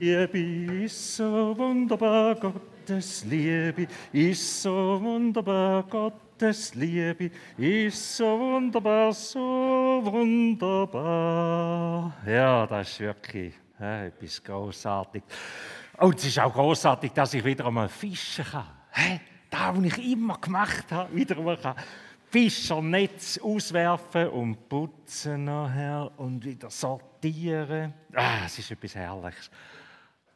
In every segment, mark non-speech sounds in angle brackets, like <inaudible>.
Liebe ist so wunderbar, Gottes Liebe ist so wunderbar, Gottes Liebe ist so wunderbar, so wunderbar. Ja, das ist wirklich ja, etwas großartig. Und es ist auch großartig, dass ich wieder einmal fischen kann. Hä? Das, was ich immer gemacht habe, wieder einmal kann. Fischernetz auswerfen und putzen nachher und wieder sortieren. Ah, es ist etwas Herrliches.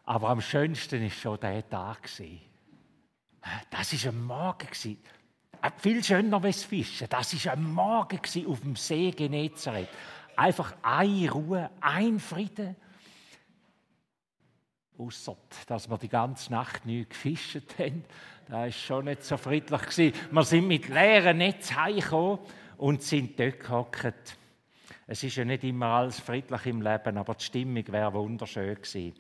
Aber am schönsten war schon der Tag. Das war ein Morgen. Äh, viel schöner als Fischen. Das war ein Morgen auf dem See Genezareth. Einfach eine Ruhe, ein Frieden. Ausser, dass wir die ganze Nacht nicht gefischt haben. Das war schon nicht so friedlich. Wir sind mit leeren Netz heimgekommen und sind dort gehockt. Es ist ja nicht immer alles friedlich im Leben, aber die Stimmung wäre wunderschön gewesen.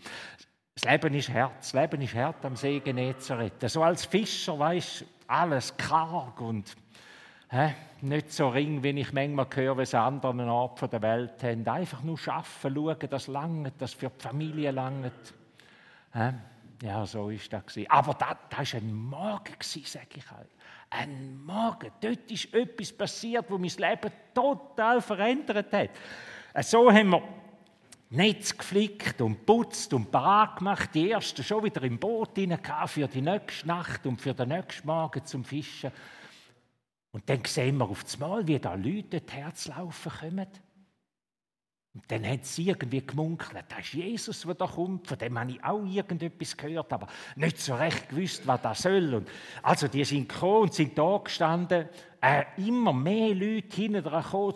Das Leben ist hart, das Leben ist hart am See Genezareth. So als Fischer, weißt alles karg und hä, nicht so ring, wie ich manchmal höre, an anderen Orten der Welt haben. Einfach nur schaffen, schauen, dass lange, dass für die Familie lange. Ja, so ist das. Aber das, das war ein Morgen, sage ich halt. Ein Morgen. Dort ist etwas passiert, wo mein Leben total verändert hat. So haben wir Netz geflickt und putzt und parat gemacht. Die ersten schon wieder im Boot rein für die nächste Nacht und für den nächsten Morgen zum Fischen. Und dann sehen wir auf das Mal, wie da Leute das Herz laufen kommen. Und dann hat sie irgendwie gemunkelt, das ist Jesus, der da kommt, von dem habe ich auch irgendetwas gehört, aber nicht so recht gewusst, was das soll. Und also die sind gekommen und sind da gestanden, äh, immer mehr Leute hinten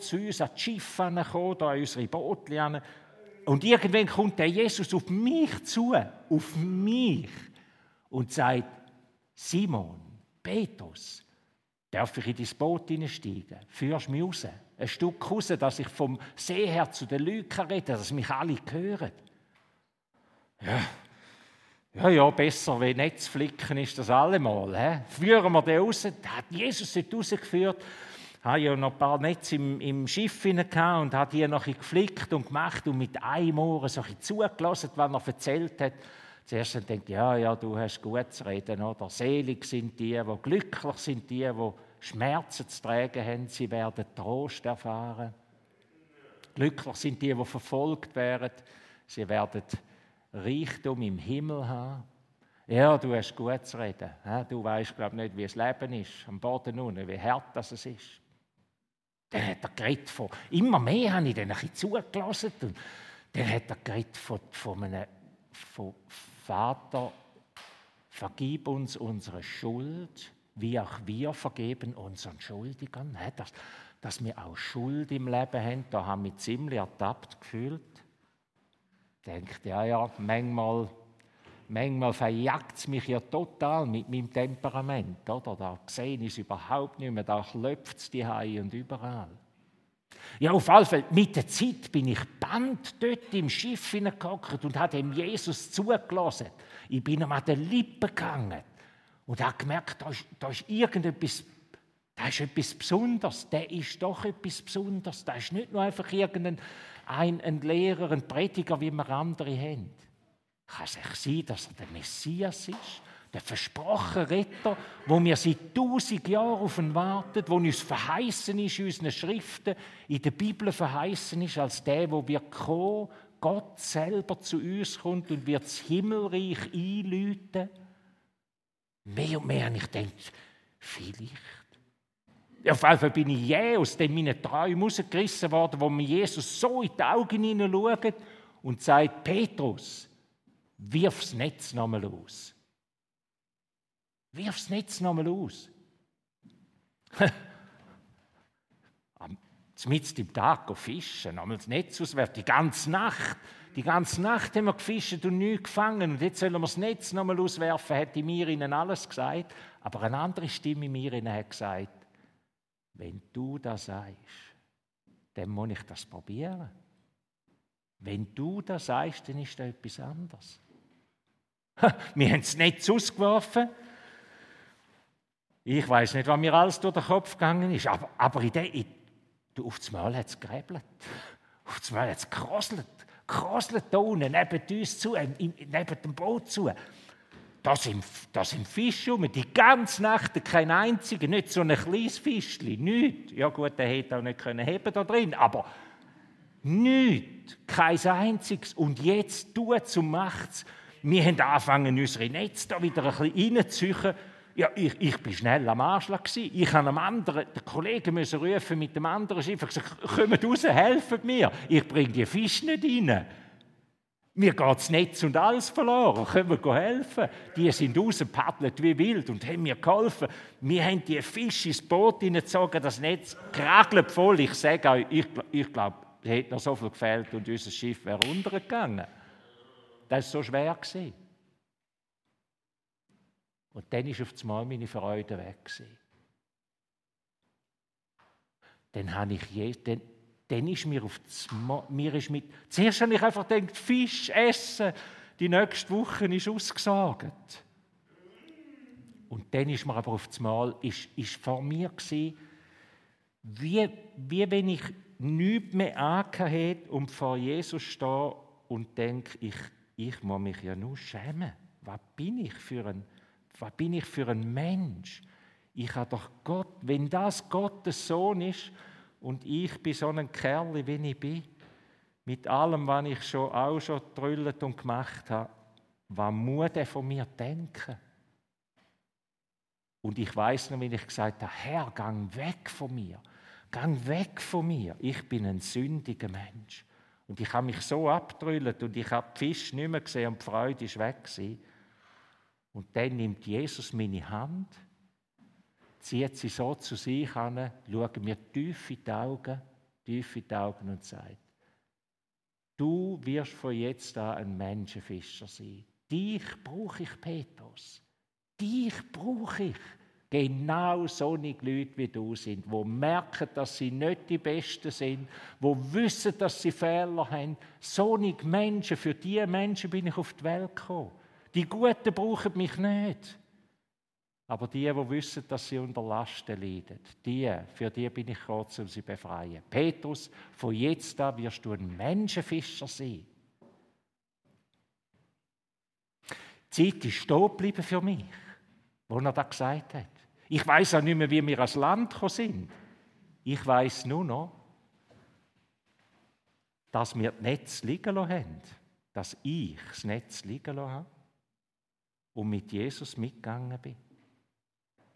zu uns an die Schiffe gekommen, da an unsere Boote Und irgendwann kommt der Jesus auf mich zu, auf mich, und sagt, Simon, Petrus, darf ich in dein Boot hineinsteigen? Führst mich raus? ein Stück raus, dass ich vom See her zu den Leuten rede, dass mich alle hören. Ja, ja, ja, besser wie Netzflicken ist das allemal. He? Führen wir den raus. Da hat Jesus dort rausgeführt. Hatte ja noch ein paar Netze im, im Schiff und hat die noch geflickt und gemacht und mit einem Ohr so ein zugelassen, was er erzählt hat. Zuerst denkt ich, ja, ja, du hast gut zu reden. Oder? Selig sind die, die glücklich sind, die, die Schmerzen zu tragen haben, sie werden Trost erfahren. Glücklich sind die, die verfolgt werden, sie werden Reichtum im Himmel haben. Ja, du hast gut zu reden. Du weißt, glaube ich, nicht, wie das Leben ist, am Boden unten, wie hart das ist. Dann hat er geredet von, immer mehr habe ich dann ein zugelassen. Und dann hat er geredet von, von einem von Vater, vergib uns unsere Schuld wie auch wir vergeben unseren Schuldigern. Dass, dass wir auch Schuld im Leben haben, da haben wir ziemlich ertappt gefühlt. Denkt, ja, ja, manchmal, manchmal verjagt es mich ja total mit meinem Temperament. Oder? Da ich es überhaupt nicht mehr, da klopft es die und überall. Ja, auf alle Fälle, mit der Zeit bin ich band dort im Schiff hineingehockt und habe dem Jesus zugelassen. Ich bin ihm an den Lippen gegangen und habe gemerkt, da ist, da ist irgendetwas, da ist etwas Besonderes, der ist doch etwas Besonderes. Da ist nicht nur einfach irgendein ein, ein Lehrer, ein Prediger, wie wir andere haben. Kann es sein, dass er der Messias ist? Der versprochene Retter, wo wir seit tausend Jahren auf ihn warten, wo uns verheißen ist in unseren Schriften, in der Bibel verheißen ist, als der, wo wir kommen, Gott selber zu uns kommt und wird das Himmelreich einläuten. Mehr und mehr habe ich gedacht, vielleicht. Auf jeden Fall bin ich je aus meinen Träumen rausgerissen worden, wo mir Jesus so in die Augen hineinschaut und sagt, Petrus, wirf das Netz nochmal aus. Wirf das Netz nochmal aus. <laughs> Mitten im Tag fischen, nochmal das Netz auswerfen, die ganze Nacht. Die ganze Nacht haben wir gefischt und nichts gefangen. Und jetzt sollen wir das Netz nochmal auswerfen, hätte mir ihnen alles gesagt. Aber eine andere Stimme in mir hat gesagt, wenn du das sagst, dann muss ich das probieren. Wenn du das sagst, dann ist da etwas anderes. <laughs> wir haben das Netz ausgeworfen. Ich weiß nicht, was mir alles durch den Kopf gegangen ist, aber, aber in der, in, auf das Mal hat es gerebelt. <laughs> Auf das Mal hat es gekroselt. kroselt da unten neben uns zu, äh, neben dem Boot zu. Da sind, da sind Fische rum, die ganze Nacht, kein einziger, nicht so ein kleines Fischchen, nichts. Ja gut, der hätte auch nicht können heben da drin, aber nichts, kein einziges. Und jetzt tut zum macht's. Wir haben angefangen, unsere Netze da wieder ein bisschen reinzuziehen. Ja, ich, ich bin schnell am Anschlag gewesen. Ich habe einem anderen, den Kollegen müssen rufen mit dem anderen Schiff und gesagt, kommt raus, helft mir. Ich bringe die Fische nicht rein. Mir geht das Netz und alles verloren. Können wir helfen? Die sind rausgepaddelt wie wild und haben mir geholfen. Wir haben die Fische ins Boot hineingezogen, das Netz kragelt voll. Ich sage euch, ich, ich glaube, es hätte noch so viel gefehlt und unser Schiff wäre untergegangen. Das war so schwer. Gewesen. Und dann ist auf einmal meine Freude weg. Gewesen. Dann habe ich je, dann, dann ist mir auf das, mir ist mit, zuerst habe ich einfach gedacht, Fisch essen, die nächste Woche ist ausgesagt. Und dann ist mir aber auf das Mal, ist, ist vor mir gewesen, wie, wie wenn ich nichts mehr angehört und vor Jesus stehe und denke, ich, ich muss mich ja nur schämen. Was bin ich für ein, was bin ich für ein Mensch? Ich habe doch Gott, wenn das Gottes Sohn ist, und ich bin so ein Kerl, wie ich bin, mit allem, was ich schon, auch schon getrüllt und gemacht habe, was muss er von mir denken? Und ich weiß noch, wie ich gesagt habe, Herr, gang weg von mir. Gang weg von mir. Ich bin ein sündiger Mensch. Und ich habe mich so abgetrüllt und ich habe die Fische nicht mehr gesehen und die Freude ist weg. Gewesen. Und dann nimmt Jesus meine Hand zieht sie so zu sich an, schaut mir tief in die Augen, tief in die Augen und sagt, du wirst von jetzt an ein Menschenfischer sein. Dich brauche ich, Petrus. Dich brauche ich. Genau solche Leute wie du sind, wo merken, dass sie nicht die Besten sind, wo wissen, dass sie Fehler haben. Solche Menschen, für diese Menschen bin ich auf die Welt gekommen. Die Guten brauchen mich nicht. Aber die, die wissen, dass sie unter Lasten leiden, die, für die bin ich gekommen, um sie zu befreien. Petrus, von jetzt an wirst du ein Menschenfischer sein. Die Zeit ist stehen für mich, wo er das gesagt hat. Ich weiß auch nicht mehr, wie wir als Land gekommen sind. Ich weiß nur noch, dass wir das Netz liegen lassen haben. Dass ich das Netz liegen lassen habe und mit Jesus mitgegangen bin.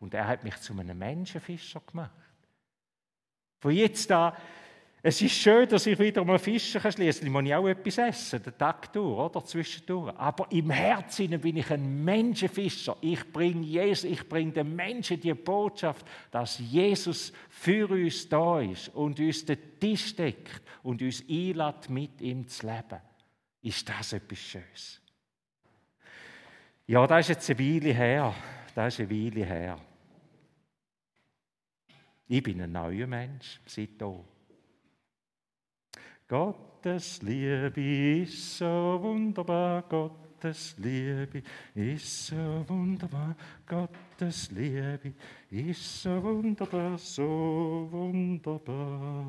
Und er hat mich zu einem Menschenfischer gemacht. Von jetzt an, es ist schön, dass ich wieder mal fischen kann. Schließlich muss ich auch etwas essen, den Tag durch, oder? Zwischendurch. Aber im Herzen bin ich ein Menschenfischer. Ich bringe Jesus, ich bringe den Menschen die Botschaft, dass Jesus für uns da ist und uns den Tisch deckt und uns einlädt, mit ihm zu leben. Ist das etwas Schönes? Ja, das ist jetzt eine Weile her. Das ist eine Weile her. Ich bin ein neuer Mensch seitdem. Gottes Liebe ist so wunderbar, Gottes Liebe ist so wunderbar, Gottes Liebe ist so wunderbar, so wunderbar.